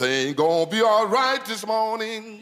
Everything gonna be alright this morning.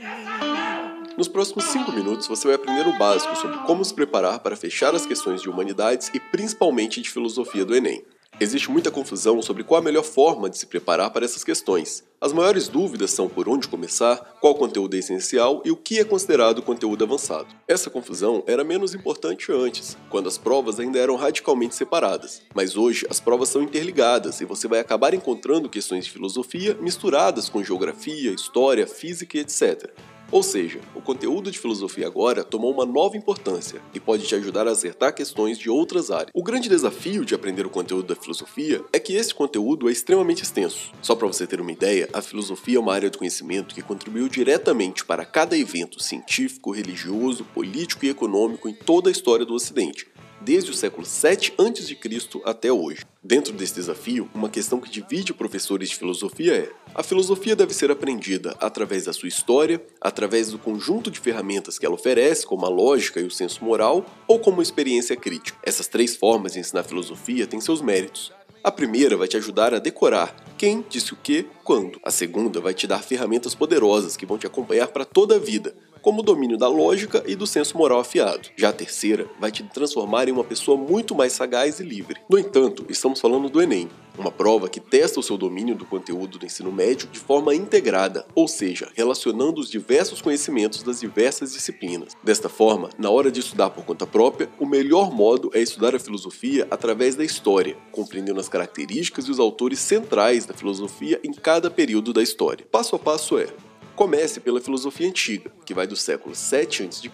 Nos próximos 5 minutos você vai aprender o básico sobre como se preparar para fechar as questões de humanidades e principalmente de filosofia do Enem. Existe muita confusão sobre qual a melhor forma de se preparar para essas questões. As maiores dúvidas são por onde começar, qual conteúdo é essencial e o que é considerado conteúdo avançado. Essa confusão era menos importante antes, quando as provas ainda eram radicalmente separadas. Mas hoje as provas são interligadas e você vai acabar encontrando questões de filosofia misturadas com geografia, história, física e etc. Ou seja, o conteúdo de filosofia agora tomou uma nova importância e pode te ajudar a acertar questões de outras áreas. O grande desafio de aprender o conteúdo da filosofia é que esse conteúdo é extremamente extenso. Só para você ter uma ideia, a filosofia é uma área do conhecimento que contribuiu diretamente para cada evento científico, religioso, político e econômico em toda a história do Ocidente desde o século 7 a.C. até hoje. Dentro desse desafio, uma questão que divide professores de filosofia é: a filosofia deve ser aprendida através da sua história, através do conjunto de ferramentas que ela oferece, como a lógica e o senso moral, ou como experiência crítica. Essas três formas de ensinar filosofia têm seus méritos. A primeira vai te ajudar a decorar quem disse o que, quando. A segunda vai te dar ferramentas poderosas que vão te acompanhar para toda a vida, como o domínio da lógica e do senso moral afiado. Já a terceira vai te transformar em uma pessoa muito mais sagaz e livre. No entanto, estamos falando do Enem, uma prova que testa o seu domínio do conteúdo do ensino médio de forma integrada, ou seja, relacionando os diversos conhecimentos das diversas disciplinas. Desta forma, na hora de estudar por conta própria, o melhor modo é estudar a filosofia através da história, compreendendo as características e os autores centrais da filosofia em cada período da história. Passo a passo é Comece pela filosofia antiga, que vai do século 7 a.C.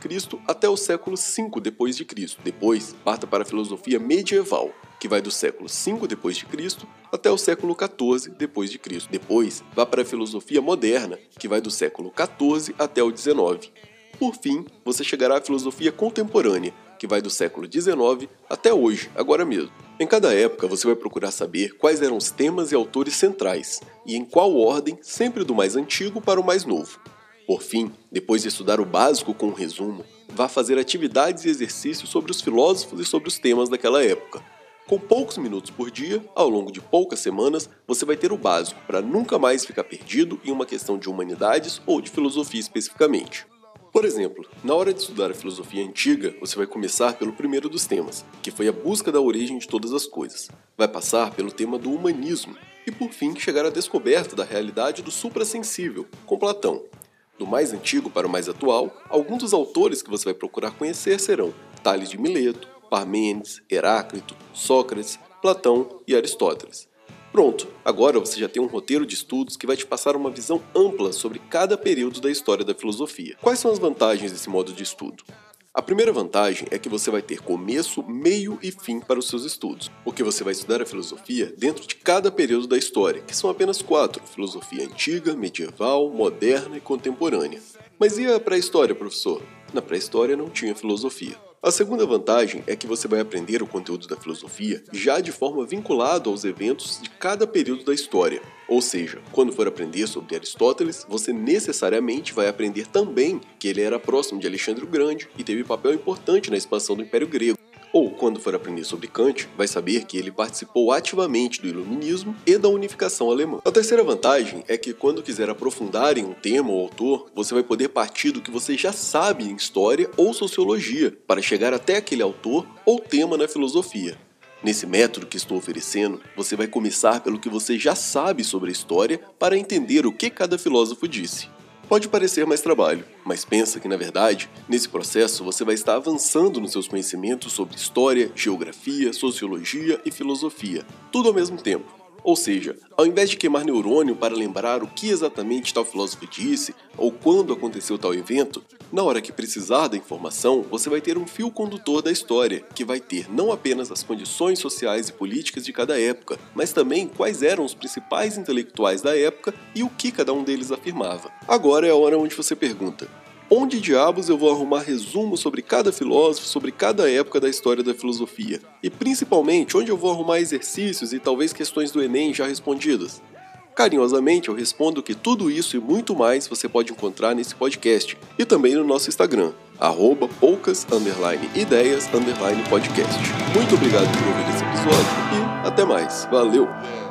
até o século 5 d.C. Depois, parta para a filosofia medieval, que vai do século 5 d.C. até o século 14 d.C. Depois, vá para a filosofia moderna, que vai do século 14 até o 19. Por fim, você chegará à filosofia contemporânea, que vai do século 19 até hoje, agora mesmo. Em cada época, você vai procurar saber quais eram os temas e autores centrais, e em qual ordem, sempre do mais antigo para o mais novo. Por fim, depois de estudar o básico com um resumo, vá fazer atividades e exercícios sobre os filósofos e sobre os temas daquela época. Com poucos minutos por dia, ao longo de poucas semanas, você vai ter o básico para nunca mais ficar perdido em uma questão de humanidades ou de filosofia especificamente. Por exemplo, na hora de estudar a filosofia antiga, você vai começar pelo primeiro dos temas, que foi a busca da origem de todas as coisas. Vai passar pelo tema do humanismo e, por fim, chegar à descoberta da realidade do suprassensível, com Platão. Do mais antigo para o mais atual, alguns dos autores que você vai procurar conhecer serão Tales de Mileto, Parmênides, Heráclito, Sócrates, Platão e Aristóteles. Pronto, agora você já tem um roteiro de estudos que vai te passar uma visão ampla sobre cada período da história da filosofia. Quais são as vantagens desse modo de estudo? A primeira vantagem é que você vai ter começo, meio e fim para os seus estudos, porque você vai estudar a filosofia dentro de cada período da história, que são apenas quatro: filosofia antiga, medieval, moderna e contemporânea. Mas e a pré-história, professor? Na pré-história não tinha filosofia. A segunda vantagem é que você vai aprender o conteúdo da filosofia já de forma vinculada aos eventos de cada período da história. Ou seja, quando for aprender sobre Aristóteles, você necessariamente vai aprender também que ele era próximo de Alexandre o Grande e teve papel importante na expansão do Império Grego. Ou, quando for aprender sobre Kant, vai saber que ele participou ativamente do Iluminismo e da unificação alemã. A terceira vantagem é que, quando quiser aprofundar em um tema ou autor, você vai poder partir do que você já sabe em história ou sociologia, para chegar até aquele autor ou tema na filosofia. Nesse método que estou oferecendo, você vai começar pelo que você já sabe sobre a história para entender o que cada filósofo disse. Pode parecer mais trabalho, mas pensa que na verdade, nesse processo você vai estar avançando nos seus conhecimentos sobre história, geografia, sociologia e filosofia, tudo ao mesmo tempo. Ou seja, ao invés de queimar neurônio para lembrar o que exatamente tal filósofo disse ou quando aconteceu tal evento, na hora que precisar da informação, você vai ter um fio condutor da história, que vai ter não apenas as condições sociais e políticas de cada época, mas também quais eram os principais intelectuais da época e o que cada um deles afirmava. Agora é a hora onde você pergunta: Onde diabos eu vou arrumar resumo sobre cada filósofo, sobre cada época da história da filosofia? E principalmente, onde eu vou arrumar exercícios e talvez questões do Enem já respondidas? Carinhosamente eu respondo que tudo isso e muito mais você pode encontrar nesse podcast e também no nosso Instagram, arroba poucas, ideias, underline, podcast. Muito obrigado por ouvir esse episódio e até mais. Valeu!